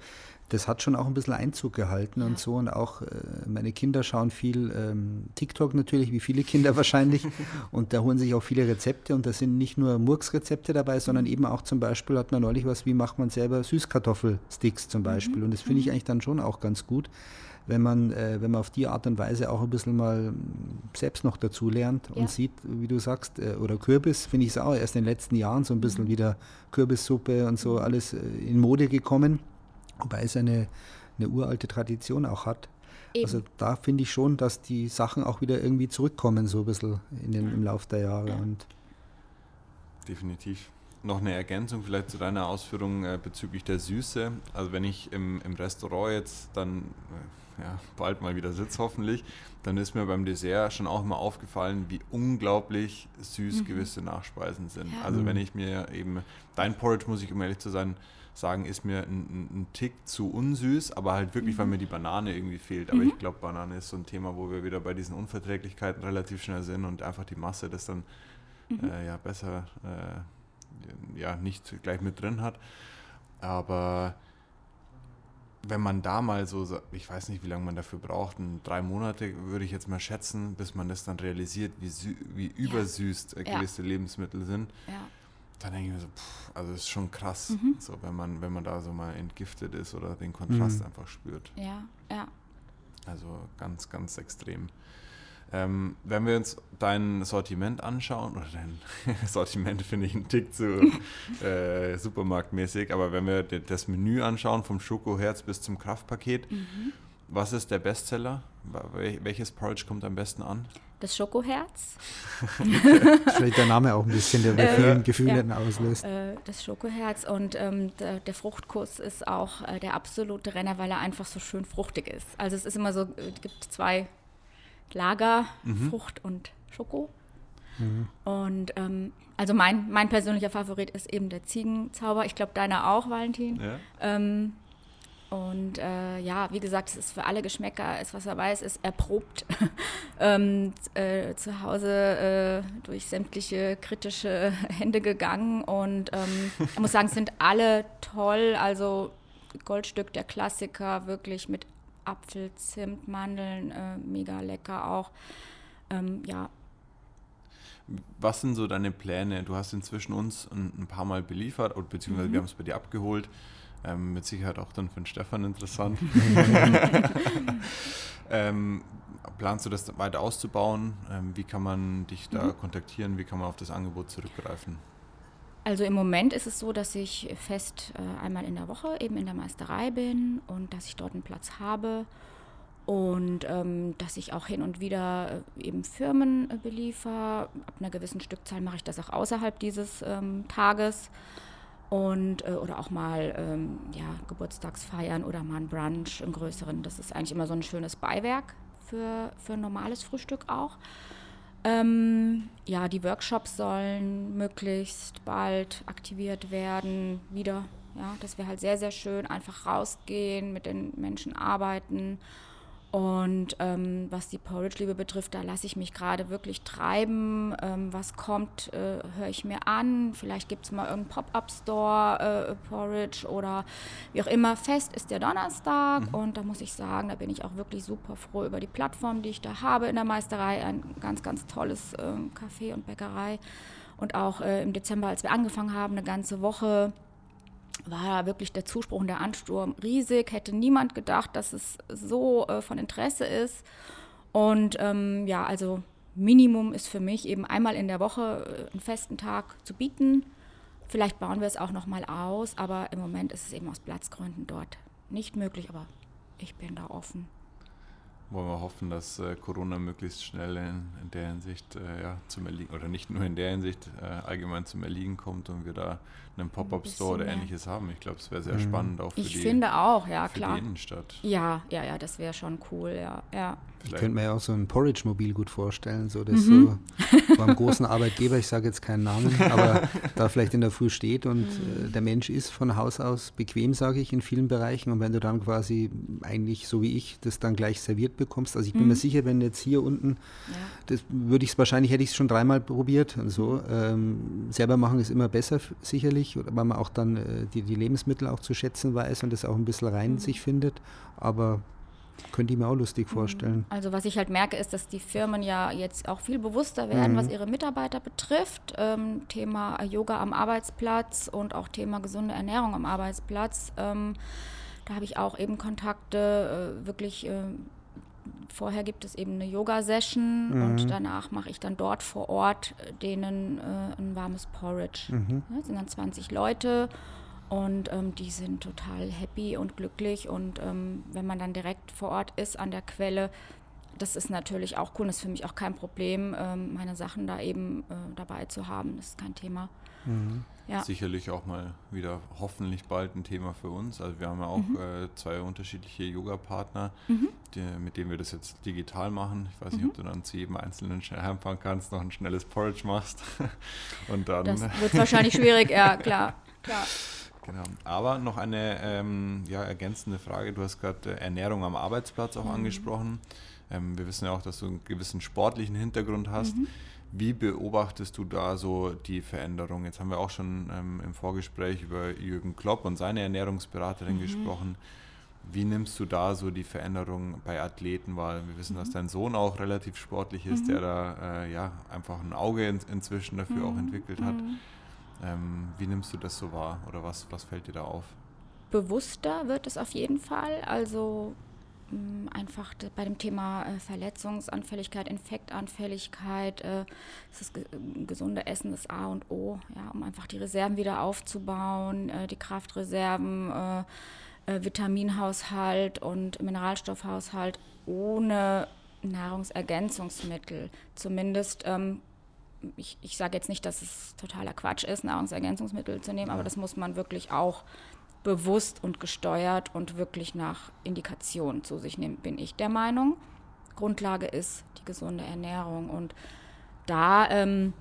das hat schon auch ein bisschen Einzug gehalten ja. und so. Und auch äh, meine Kinder schauen viel ähm, TikTok natürlich, wie viele Kinder wahrscheinlich. und da holen sich auch viele Rezepte. Und da sind nicht nur Murksrezepte dabei, sondern mhm. eben auch zum Beispiel hat man neulich was, wie macht man selber Süßkartoffelsticks zum mhm. Beispiel. Mhm. Und das finde ich mhm. eigentlich dann schon auch ganz gut, wenn man, äh, wenn man auf die Art und Weise auch ein bisschen mal selbst noch dazu lernt und ja. sieht, wie du sagst, äh, oder Kürbis, finde ich es auch erst in den letzten Jahren so ein bisschen mhm. wieder Kürbissuppe und so alles äh, in Mode gekommen. Wobei es eine, eine uralte Tradition auch hat. Eben. Also da finde ich schon, dass die Sachen auch wieder irgendwie zurückkommen, so ein bisschen in den, im Laufe der Jahre. Und Definitiv. Noch eine Ergänzung vielleicht zu deiner Ausführung äh, bezüglich der Süße. Also wenn ich im, im Restaurant jetzt dann äh, ja, bald mal wieder sitze, hoffentlich, dann ist mir beim Dessert schon auch immer aufgefallen, wie unglaublich süß mhm. gewisse Nachspeisen sind. Ja. Also wenn ich mir eben, dein Porridge, muss ich um ehrlich zu sein, sagen, ist mir ein, ein, Tick zu unsüß, aber halt wirklich, mhm. weil mir die Banane irgendwie fehlt. Aber mhm. ich glaube, Banane ist so ein Thema, wo wir wieder bei diesen Unverträglichkeiten relativ schnell sind und einfach die Masse das dann mhm. äh, ja besser äh, ja nicht gleich mit drin hat. Aber wenn man da mal so, ich weiß nicht, wie lange man dafür braucht, drei Monate würde ich jetzt mal schätzen, bis man das dann realisiert, wie, wie übersüßt ja. gewisse ja. Lebensmittel sind. Ja da denke ich mir so, pff, also ist schon krass, mhm. so wenn man, wenn man da so mal entgiftet ist oder den Kontrast mhm. einfach spürt. Ja, ja. Also ganz, ganz extrem. Ähm, wenn wir uns dein Sortiment anschauen, oder dein Sortiment finde ich einen Tick zu äh, supermarktmäßig, aber wenn wir das Menü anschauen, vom Schokoherz bis zum Kraftpaket, mhm. was ist der Bestseller? Welches Porridge kommt am besten an? Das Schokoherz. Vielleicht der Name auch ein bisschen, der bei äh, vielen Gefühlen ja, auslöst. Äh, das Schokoherz und ähm, der, der, Fruchtkuss ist auch äh, der absolute Renner, weil er einfach so schön fruchtig ist. Also es ist immer so, es gibt zwei Lager, mhm. Frucht und Schoko. Mhm. Und ähm, also mein, mein persönlicher Favorit ist eben der Ziegenzauber. Ich glaube, deiner auch, Valentin. Ja. Ähm, und äh, ja, wie gesagt, es ist für alle Geschmäcker, ist was dabei ist, ist erprobt ähm, äh, zu Hause äh, durch sämtliche kritische Hände gegangen. Und ähm, ich muss sagen, es sind alle toll. Also Goldstück der Klassiker, wirklich mit Apfel, Zimt, Mandeln, äh, mega lecker auch. Ähm, ja. Was sind so deine Pläne? Du hast inzwischen uns ein, ein paar Mal beliefert, beziehungsweise mhm. wir haben es bei dir abgeholt. Ähm, mit Sicherheit auch dann für den Stefan interessant. ähm, planst du das weiter auszubauen? Ähm, wie kann man dich da mhm. kontaktieren? Wie kann man auf das Angebot zurückgreifen? Also im Moment ist es so, dass ich fest äh, einmal in der Woche eben in der Meisterei bin und dass ich dort einen Platz habe und ähm, dass ich auch hin und wieder äh, eben Firmen äh, beliefer. Ab einer gewissen Stückzahl mache ich das auch außerhalb dieses ähm, Tages und äh, oder auch mal ähm, ja, Geburtstagsfeiern oder mal ein Brunch im größeren. Das ist eigentlich immer so ein schönes Beiwerk für, für ein normales Frühstück auch. Ähm, ja, die Workshops sollen möglichst bald aktiviert werden, wieder. Ja, das wäre halt sehr, sehr schön. Einfach rausgehen, mit den Menschen arbeiten und ähm, was die Porridge-Liebe betrifft, da lasse ich mich gerade wirklich treiben. Ähm, was kommt, äh, höre ich mir an. Vielleicht gibt es mal irgendeinen Pop-Up-Store, äh, Porridge oder wie auch immer. Fest ist der Donnerstag mhm. und da muss ich sagen, da bin ich auch wirklich super froh über die Plattform, die ich da habe in der Meisterei. Ein ganz, ganz tolles äh, Café und Bäckerei. Und auch äh, im Dezember, als wir angefangen haben, eine ganze Woche war wirklich der Zuspruch und der Ansturm riesig. Hätte niemand gedacht, dass es so äh, von Interesse ist. Und ähm, ja, also Minimum ist für mich eben einmal in der Woche äh, einen festen Tag zu bieten. Vielleicht bauen wir es auch noch mal aus, aber im Moment ist es eben aus Platzgründen dort nicht möglich. Aber ich bin da offen wollen wir hoffen, dass äh, Corona möglichst schnell in, in der Hinsicht äh, ja, zum Erliegen, oder nicht nur in der Hinsicht äh, allgemein zum Erliegen kommt und wir da einen Pop-Up-Store oder ähnliches haben. Ich glaube, es wäre sehr mhm. spannend auch für, ich die, finde auch, ja, für klar. die Innenstadt. Ja, ja, ja, das wäre schon cool, ja. ja. Ich könnte mir ja auch so ein Porridge-Mobil gut vorstellen, so das mhm. so beim großen Arbeitgeber, ich sage jetzt keinen Namen, aber da vielleicht in der Früh steht und mhm. äh, der Mensch ist von Haus aus bequem, sage ich, in vielen Bereichen. Und wenn du dann quasi eigentlich so wie ich das dann gleich serviert bekommst, also ich bin mhm. mir sicher, wenn jetzt hier unten, ja. das würde ich es wahrscheinlich, hätte ich es schon dreimal probiert und so. Ähm, selber machen ist immer besser sicherlich, weil man auch dann äh, die, die Lebensmittel auch zu schätzen weiß und das auch ein bisschen rein mhm. sich findet. Aber könnte ich mir auch lustig vorstellen. Also was ich halt merke, ist, dass die Firmen ja jetzt auch viel bewusster werden, mhm. was ihre Mitarbeiter betrifft. Ähm, Thema Yoga am Arbeitsplatz und auch Thema gesunde Ernährung am Arbeitsplatz. Ähm, da habe ich auch eben Kontakte, äh, wirklich. Äh, vorher gibt es eben eine Yoga-Session mhm. und danach mache ich dann dort vor Ort äh, denen äh, ein warmes Porridge. Mhm. Ja, sind dann 20 Leute und ähm, die sind total happy und glücklich. Und ähm, wenn man dann direkt vor Ort ist an der Quelle, das ist natürlich auch cool. Das ist für mich auch kein Problem, ähm, meine Sachen da eben äh, dabei zu haben. Das ist kein Thema. Mhm. Ja. Sicherlich auch mal wieder hoffentlich bald ein Thema für uns. Also wir haben ja auch mhm. äh, zwei unterschiedliche Yoga-Partner, mhm. mit denen wir das jetzt digital machen. Ich weiß nicht, ob mhm. du dann zu jedem einzelnen schnell heimfahren kannst, noch ein schnelles Porridge machst. Und dann das wird wahrscheinlich schwierig, ja, klar. klar. Genau. Aber noch eine ähm, ja, ergänzende Frage. Du hast gerade äh, Ernährung am Arbeitsplatz auch mhm. angesprochen. Ähm, wir wissen ja auch, dass du einen gewissen sportlichen Hintergrund hast. Mhm. Wie beobachtest du da so die Veränderung? Jetzt haben wir auch schon ähm, im Vorgespräch über Jürgen Klopp und seine Ernährungsberaterin mhm. gesprochen. Wie nimmst du da so die Veränderung bei Athleten wahr? Wir wissen, dass mhm. dein Sohn auch relativ sportlich ist, der mhm. da äh, ja einfach ein Auge in, inzwischen dafür auch entwickelt hat. Ähm, wie nimmst du das so wahr oder was, was fällt dir da auf? Bewusster wird es auf jeden Fall. Also mh, mm, einfach bei dem Thema äh, Verletzungsanfälligkeit, Infektanfälligkeit, äh, das gesunde Essen ist A und O, ja, um einfach die Reserven wieder aufzubauen, äh, die Kraftreserven, äh, äh, Vitaminhaushalt und Mineralstoffhaushalt ohne Nahrungsergänzungsmittel. Zumindest ähm, ich, ich sage jetzt nicht, dass es totaler Quatsch ist, Nahrungsergänzungsmittel zu nehmen, aber das muss man wirklich auch bewusst und gesteuert und wirklich nach Indikation zu sich nehmen, bin ich der Meinung. Grundlage ist die gesunde Ernährung und da ähm,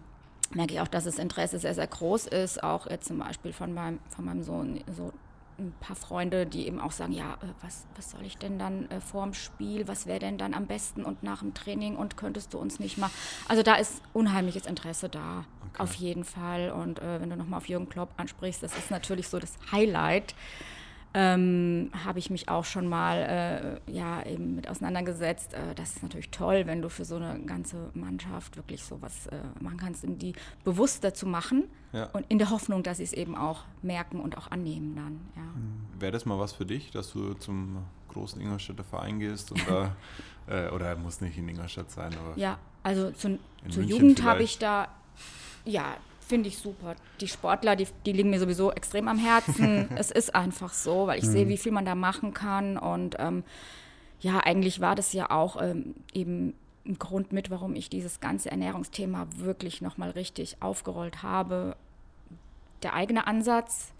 merke ich auch, dass das Interesse sehr, sehr groß ist, auch jetzt zum Beispiel von meinem, von meinem Sohn, so ein paar Freunde, die eben auch sagen, ja, äh, was, was soll ich denn dann äh, vorm Spiel, was wäre denn dann am besten und nach dem Training und könntest du uns nicht mal. Also da ist unheimliches Interesse da, okay. auf jeden Fall. Und äh, wenn du nochmal auf Jürgen Klopp ansprichst, das ist natürlich so das Highlight ähm, habe ich mich auch schon mal äh, ja, eben mit auseinandergesetzt. Äh, das ist natürlich toll, wenn du für so eine ganze Mannschaft wirklich sowas äh, machen kannst, um die bewusster zu machen ja. und in der Hoffnung, dass sie es eben auch merken und auch annehmen dann. Ja. Hm. Wäre das mal was für dich, dass du zum großen Ingolstädter Verein gehst und da, äh, oder muss nicht in Ingolstadt sein, aber ja, also zu, zur Jugend habe ich da ja Finde ich super. Die Sportler, die, die liegen mir sowieso extrem am Herzen. es ist einfach so, weil ich mhm. sehe, wie viel man da machen kann. Und ähm, ja, eigentlich war das ja auch ähm, eben ein Grund mit, warum ich dieses ganze Ernährungsthema wirklich nochmal richtig aufgerollt habe. Der eigene Ansatz,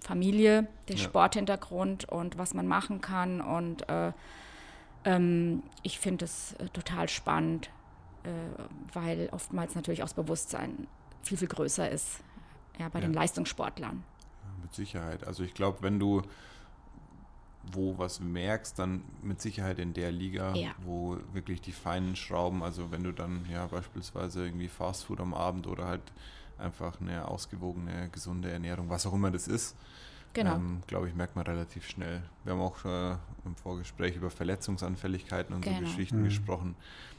Familie, der ja. Sporthintergrund und was man machen kann. Und äh, ähm, ich finde es äh, total spannend, äh, weil oftmals natürlich auch das Bewusstsein viel, viel größer ist ja, bei ja. den Leistungssportlern. mit Sicherheit. Also ich glaube, wenn du wo was merkst, dann mit Sicherheit in der Liga, ja. wo wirklich die feinen Schrauben, also wenn du dann ja beispielsweise irgendwie Fastfood am Abend oder halt einfach eine ausgewogene, gesunde Ernährung, was auch immer das ist, genau. ähm, glaube ich, merkt man relativ schnell. Wir haben auch äh, im Vorgespräch über Verletzungsanfälligkeiten und genau. so Geschichten mhm. gesprochen.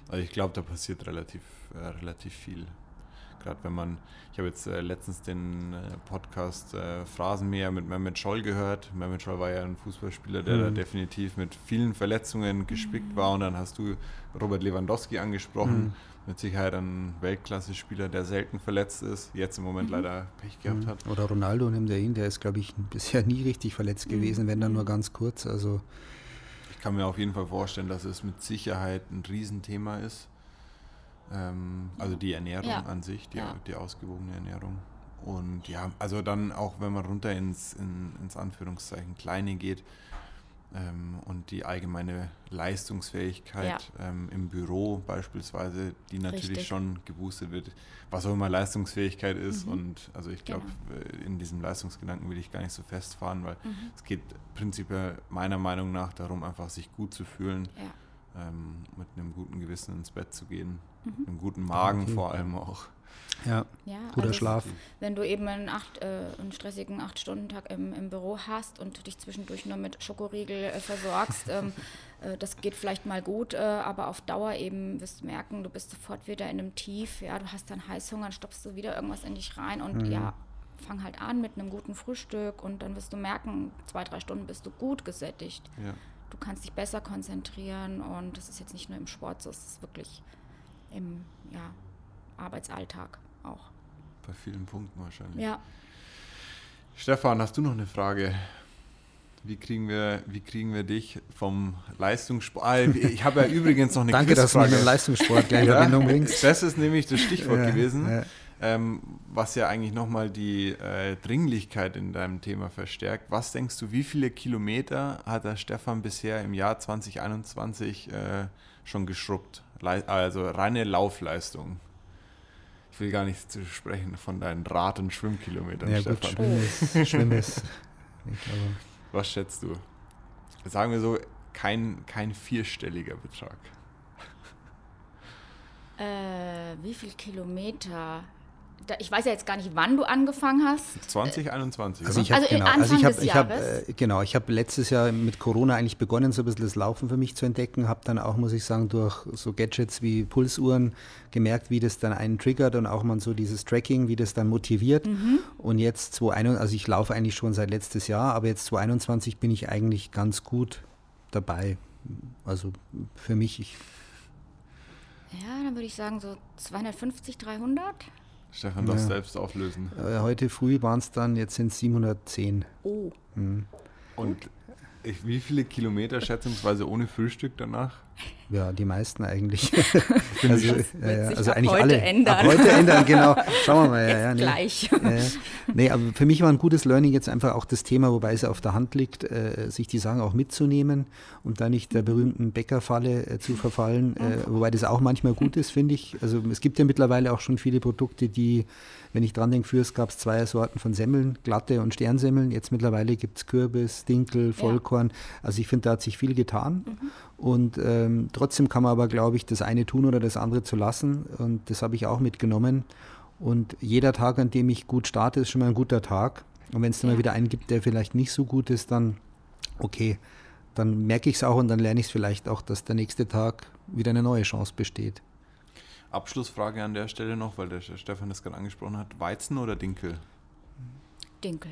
Also ich glaube, da passiert relativ, äh, relativ viel. Gerade wenn man, ich habe jetzt äh, letztens den äh, Podcast äh, Phrasenmäher mit Mehmet Scholl gehört. Mehmet Scholl war ja ein Fußballspieler, der mhm. da definitiv mit vielen Verletzungen gespickt mhm. war. Und dann hast du Robert Lewandowski angesprochen. Mhm. Mit Sicherheit ein Weltklasse-Spieler, der selten verletzt ist, jetzt im Moment mhm. leider Pech gehabt mhm. hat. Oder Ronaldo nimmt er ihn, der ist, glaube ich, bisher nie richtig verletzt mhm. gewesen, wenn dann nur ganz kurz. Also ich kann mir auf jeden Fall vorstellen, dass es mit Sicherheit ein Riesenthema ist ähm, also die Ernährung ja. an sich, die, ja. die ausgewogene Ernährung. Und ja, also dann auch, wenn man runter ins, in, ins Anführungszeichen Kleine geht, ähm, und die allgemeine Leistungsfähigkeit ja. ähm, im Büro beispielsweise, die natürlich Richtig. schon geboostet wird, was auch immer Leistungsfähigkeit ist. Mhm. Und also ich glaube, genau. Äh, in diesem Leistungsgedanken will ich gar nicht so festfahren, weil mhm. es geht prinzipiell meiner Meinung nach darum, einfach sich gut zu fühlen, ja. Ähm, mit einem guten Gewissen ins Bett zu gehen, mhm. einem guten Magen vor allem auch. Ja, ja guter also Schlaf. Wenn du eben einen, acht, äh, einen stressigen Acht-Stunden-Tag im, im Büro hast und dich zwischendurch nur mit Schokoriegel äh, versorgst, ähm, äh, das geht vielleicht mal gut, äh, aber auf Dauer eben wirst du merken, du bist sofort wieder in einem Tief, ja, du hast dann Heißhunger, dann stopfst du wieder irgendwas in dich rein und mhm. ja, fang halt an mit einem guten Frühstück und dann wirst du merken, zwei, drei Stunden bist du gut gesättigt. Ja. Du kannst dich besser konzentrieren und das ist jetzt nicht nur im Sport so, es ist wirklich im ja, Arbeitsalltag auch. Bei vielen Punkten wahrscheinlich. Ja. Stefan, hast du noch eine Frage? Wie kriegen wir, wie kriegen wir dich vom Leistungssport? Ah, ich habe ja übrigens noch eine Danke, dass du mit dem Leistungssport gleich in Verbindung bringst. Das ist nämlich das Stichwort ja, gewesen, ja. Ähm, was ja eigentlich nochmal die äh, Dringlichkeit in deinem Thema verstärkt. Was denkst du, wie viele Kilometer hat der Stefan bisher im Jahr 2021 äh, schon geschrubbt? Le also reine Laufleistung. Ich will gar nicht zu sprechen von deinen Rad- und Schwimmkilometern, ja, Stefan. Gut, Schwimmen Schwimm ist Was schätzt du? Sagen wir so, kein, kein vierstelliger Betrag. Äh, wie viel Kilometer? Da, ich weiß ja jetzt gar nicht, wann du angefangen hast. 2021. Also ich habe also genau, also ich habe ich hab, äh, genau, ich habe letztes Jahr mit Corona eigentlich begonnen, so ein bisschen das Laufen für mich zu entdecken, habe dann auch, muss ich sagen, durch so Gadgets wie Pulsuhren gemerkt, wie das dann einen triggert und auch mal so dieses Tracking, wie das dann motiviert. Mhm. Und jetzt 2021, also ich laufe eigentlich schon seit letztes Jahr, aber jetzt 2021 bin ich eigentlich ganz gut dabei. Also für mich, ich ja, dann würde ich sagen so 250, 300. Stefan, das ja. selbst auflösen. Äh, heute früh waren es dann, jetzt sind es 710. Oh. Mhm. Und ich, wie viele Kilometer schätzungsweise ohne Frühstück danach? Ja, die meisten eigentlich. also, äh, also eigentlich heute alle. Ändern. Ab heute ändern, genau. Schauen wir mal. Ja, ja, nee. gleich. Äh, nee, aber für mich war ein gutes Learning jetzt einfach auch das Thema, wobei es auf der Hand liegt, äh, sich die Sachen auch mitzunehmen und da nicht der berühmten Bäckerfalle äh, zu verfallen, äh, wobei das auch manchmal gut ist, finde ich. Also es gibt ja mittlerweile auch schon viele Produkte, die wenn ich dran denke, früher gab es zwei Sorten von Semmeln, glatte und Sternsemmeln. Jetzt mittlerweile gibt es Kürbis, Dinkel, Vollkorn. Ja. Also ich finde, da hat sich viel getan. Mhm. Und ähm, trotzdem kann man aber, glaube ich, das eine tun oder das andere zu lassen. Und das habe ich auch mitgenommen. Und jeder Tag, an dem ich gut starte, ist schon mal ein guter Tag. Und wenn es dann ja. mal wieder einen gibt, der vielleicht nicht so gut ist, dann okay, dann merke ich es auch und dann lerne ich es vielleicht auch, dass der nächste Tag wieder eine neue Chance besteht. Abschlussfrage an der Stelle noch, weil der Stefan das gerade angesprochen hat. Weizen oder Dinkel? Dinkel.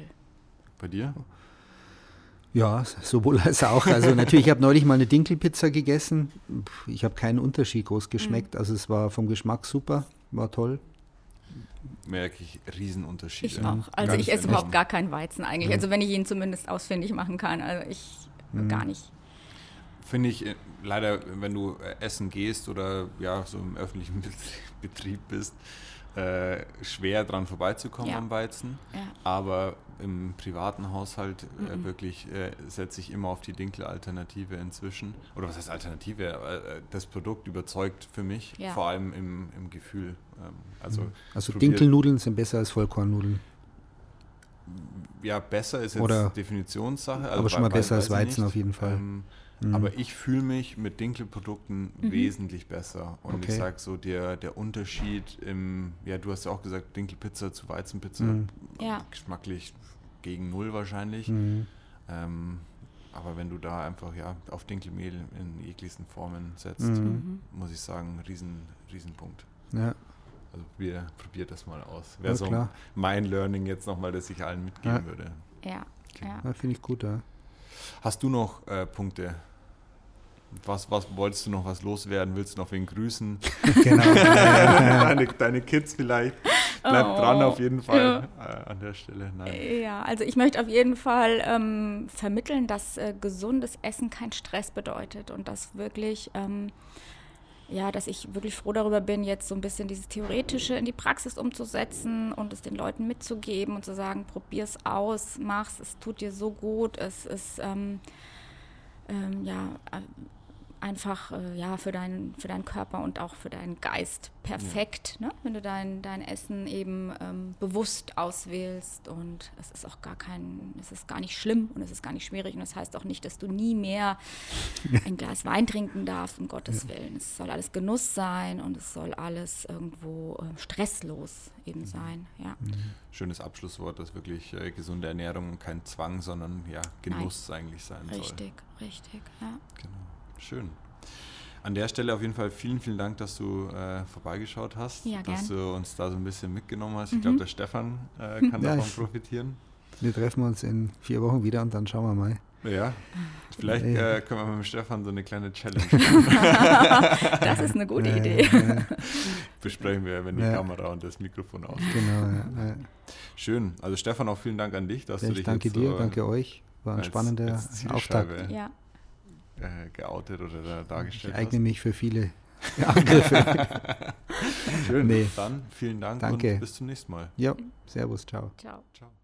Bei dir? Ja, sowohl als auch. Also natürlich, ich habe neulich mal eine Dinkelpizza gegessen. Ich habe keinen Unterschied groß geschmeckt. Mhm. Also es war vom Geschmack super, war toll. Merke ich Riesenunterschiede. Ich auch. Also Ganz ich esse überhaupt gar keinen Weizen eigentlich. Mhm. Also wenn ich ihn zumindest ausfindig machen kann. Also ich mhm. gar nicht finde ich äh, leider, wenn du äh, essen gehst oder ja, so im öffentlichen Betrieb bist, äh, schwer dran vorbeizukommen ja. am Weizen. Ja. Aber im privaten Haushalt äh, mhm. wirklich äh, setze ich immer auf die Dinkel-Alternative inzwischen. Oder was heißt Alternative? Äh, das Produkt überzeugt für mich, ja. vor allem im, im Gefühl. Ähm, also mhm. also Dinkelnudeln sind besser als Vollkornnudeln. Ja, besser ist jetzt Oder Definitionssache. Also aber schon mal besser als Weizen nicht. auf jeden Fall. Ähm, Mhm. Aber ich fühle mich mit Dinkelprodukten mhm. wesentlich besser. Und okay. ich sage so, der, der Unterschied im, ja, du hast ja auch gesagt, Dinkelpizza zu Weizenpizza, mhm. ja. geschmacklich gegen null wahrscheinlich. Mhm. Ähm, aber wenn du da einfach ja auf Dinkelmehl in jeglichsten Formen setzt, mhm. muss ich sagen, riesen, Riesenpunkt. Ja. Also wir probiert das mal aus. Wäre so klar. mein Learning jetzt nochmal, das ich allen mitgeben ja. würde. Ja, okay. ja Finde ich gut, ja. Hast du noch äh, Punkte, was, was wolltest du noch was loswerden? Willst du noch wen grüßen? genau. deine, deine, Kids vielleicht. Bleib oh, dran auf jeden Fall ja. äh, an der Stelle. Nein. Ja, also ich möchte auf jeden Fall ähm, vermitteln, dass äh, gesundes Essen kein Stress bedeutet und dass wirklich, ähm, ja, dass ich wirklich froh darüber bin, jetzt so ein bisschen dieses Theoretische in die Praxis umzusetzen und es den Leuten mitzugeben und zu sagen, probier es aus, mach's, es tut dir so gut, es ist. Ähm, ähm, ja, einfach äh, ja, für, deinen, für deinen Körper und auch für deinen Geist perfekt, ja. ne? wenn du dein, dein Essen eben ähm, bewusst auswählst und es ist auch gar kein, es ist gar nicht schlimm und es ist gar nicht schwierig und das heißt auch nicht, dass du nie mehr ein Glas Wein trinken darfst, um Gottes ja. Willen. Es soll alles Genuss sein und es soll alles irgendwo äh, stresslos eben mhm. sein. Ja. Mhm. Schönes Abschlusswort, dass wirklich äh, gesunde Ernährung kein Zwang, sondern ja, Genuss Nein. eigentlich sein richtig, soll. Richtig, richtig, ja. Genau. Schön. An der Stelle auf jeden Fall vielen, vielen Dank, dass du äh, vorbeigeschaut hast, ja, dass du uns da so ein bisschen mitgenommen hast. Ich mhm. glaube, der Stefan äh, kann ja, davon profitieren. Wir treffen uns in vier Wochen wieder und dann schauen wir mal. Ja, vielleicht äh, können wir mit dem Stefan so eine kleine Challenge machen. das ist eine gute Idee. Besprechen wir, wenn die Kamera und das Mikrofon aus. Genau, ja. Schön. Also Stefan, auch vielen Dank an dich, dass du dich danke jetzt dir, so danke euch. War ein als, spannender als Auftakt. Ja äh, geoutet oder dargestellt Ich eigne hast. mich für viele Angriffe. Schön. Nee. Dann vielen Dank Danke. und bis zum nächsten Mal. Ja, servus, ciao. Ciao. ciao.